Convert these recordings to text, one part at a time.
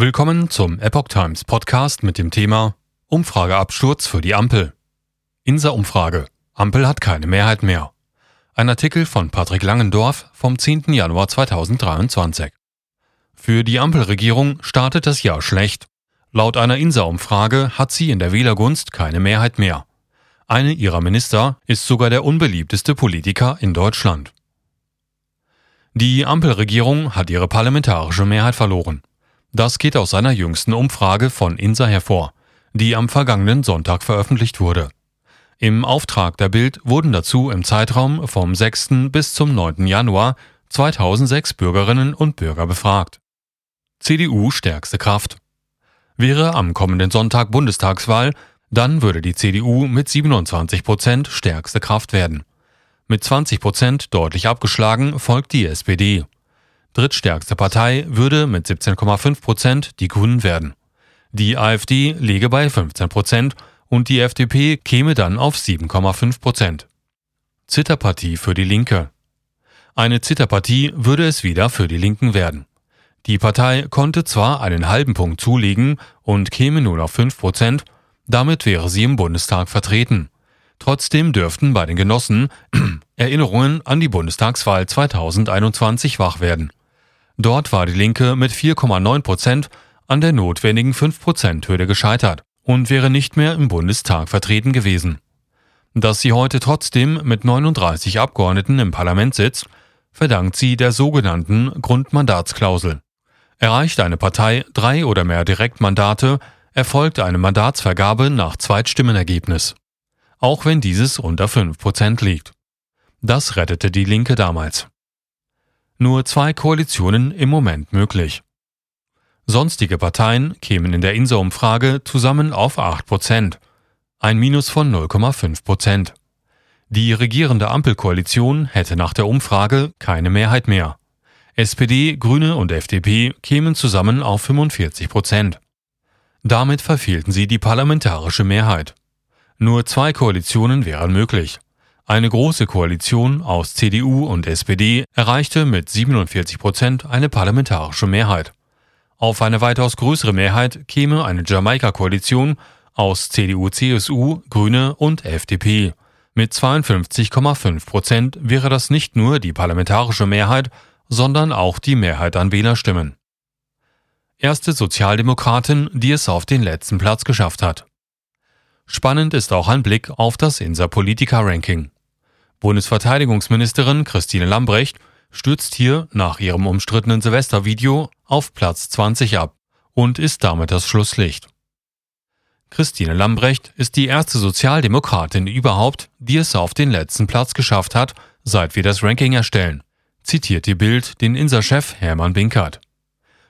Willkommen zum Epoch Times Podcast mit dem Thema Umfrageabsturz für die Ampel. Inser Umfrage. Ampel hat keine Mehrheit mehr. Ein Artikel von Patrick Langendorf vom 10. Januar 2023. Für die Ampelregierung startet das Jahr schlecht. Laut einer Inser-Umfrage hat sie in der Wählergunst keine Mehrheit mehr. Eine ihrer Minister ist sogar der unbeliebteste Politiker in Deutschland. Die Ampelregierung hat ihre parlamentarische Mehrheit verloren. Das geht aus einer jüngsten Umfrage von INSA hervor, die am vergangenen Sonntag veröffentlicht wurde. Im Auftrag der Bild wurden dazu im Zeitraum vom 6. bis zum 9. Januar 2006 Bürgerinnen und Bürger befragt. CDU stärkste Kraft. Wäre am kommenden Sonntag Bundestagswahl, dann würde die CDU mit 27 Prozent stärkste Kraft werden. Mit 20 Prozent deutlich abgeschlagen folgt die SPD. Drittstärkste Partei würde mit 17,5 Prozent die Grünen werden. Die AfD läge bei 15 Prozent und die FDP käme dann auf 7,5 Prozent. Zitterpartie für die Linke. Eine Zitterpartie würde es wieder für die Linken werden. Die Partei konnte zwar einen halben Punkt zulegen und käme nun auf 5 Prozent, damit wäre sie im Bundestag vertreten. Trotzdem dürften bei den Genossen Erinnerungen an die Bundestagswahl 2021 wach werden. Dort war die Linke mit 4,9 Prozent an der notwendigen 5-Prozent-Hürde gescheitert und wäre nicht mehr im Bundestag vertreten gewesen. Dass sie heute trotzdem mit 39 Abgeordneten im Parlament sitzt, verdankt sie der sogenannten Grundmandatsklausel. Erreicht eine Partei drei oder mehr Direktmandate, erfolgt eine Mandatsvergabe nach Zweitstimmenergebnis. Auch wenn dieses unter 5 Prozent liegt. Das rettete die Linke damals nur zwei Koalitionen im Moment möglich. Sonstige Parteien kämen in der Inser-Umfrage zusammen auf 8 Prozent, ein Minus von 0,5 Prozent. Die regierende Ampelkoalition hätte nach der Umfrage keine Mehrheit mehr. SPD, Grüne und FDP kämen zusammen auf 45 Prozent. Damit verfehlten sie die parlamentarische Mehrheit. Nur zwei Koalitionen wären möglich. Eine große Koalition aus CDU und SPD erreichte mit 47 Prozent eine parlamentarische Mehrheit. Auf eine weitaus größere Mehrheit käme eine Jamaika-Koalition aus CDU, CSU, Grüne und FDP. Mit 52,5 Prozent wäre das nicht nur die parlamentarische Mehrheit, sondern auch die Mehrheit an Wählerstimmen. Erste Sozialdemokratin, die es auf den letzten Platz geschafft hat. Spannend ist auch ein Blick auf das Insa Politica Ranking. Bundesverteidigungsministerin Christine Lambrecht stürzt hier nach ihrem umstrittenen Silvestervideo auf Platz 20 ab und ist damit das Schlusslicht. Christine Lambrecht ist die erste Sozialdemokratin überhaupt, die es auf den letzten Platz geschafft hat, seit wir das Ranking erstellen, zitiert die Bild den Inser-Chef Hermann Binkert.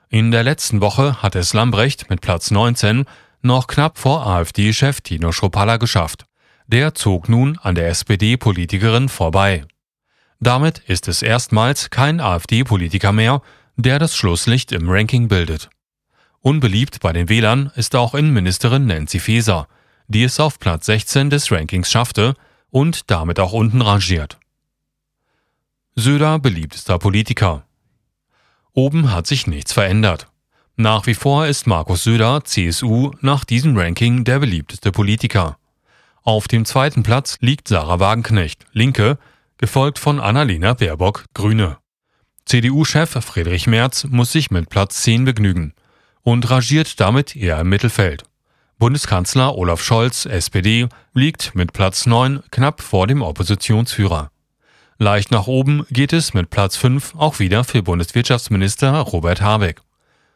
In der letzten Woche hat es Lambrecht mit Platz 19 noch knapp vor AfD-Chef Tino Schopalla geschafft. Der zog nun an der SPD-Politikerin vorbei. Damit ist es erstmals kein AfD-Politiker mehr, der das Schlusslicht im Ranking bildet. Unbeliebt bei den Wählern ist auch Innenministerin Nancy Faeser, die es auf Platz 16 des Rankings schaffte und damit auch unten rangiert. Söder beliebtester Politiker. Oben hat sich nichts verändert. Nach wie vor ist Markus Söder, CSU, nach diesem Ranking der beliebteste Politiker. Auf dem zweiten Platz liegt Sarah Wagenknecht, Linke, gefolgt von Annalena Baerbock, Grüne. CDU-Chef Friedrich Merz muss sich mit Platz 10 begnügen und rangiert damit eher im Mittelfeld. Bundeskanzler Olaf Scholz, SPD, liegt mit Platz 9 knapp vor dem Oppositionsführer. Leicht nach oben geht es mit Platz 5 auch wieder für Bundeswirtschaftsminister Robert Habeck.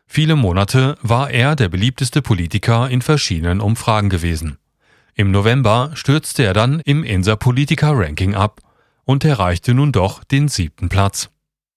Viele Monate war er der beliebteste Politiker in verschiedenen Umfragen gewesen. Im November stürzte er dann im Insa Politica Ranking ab und erreichte nun doch den siebten Platz.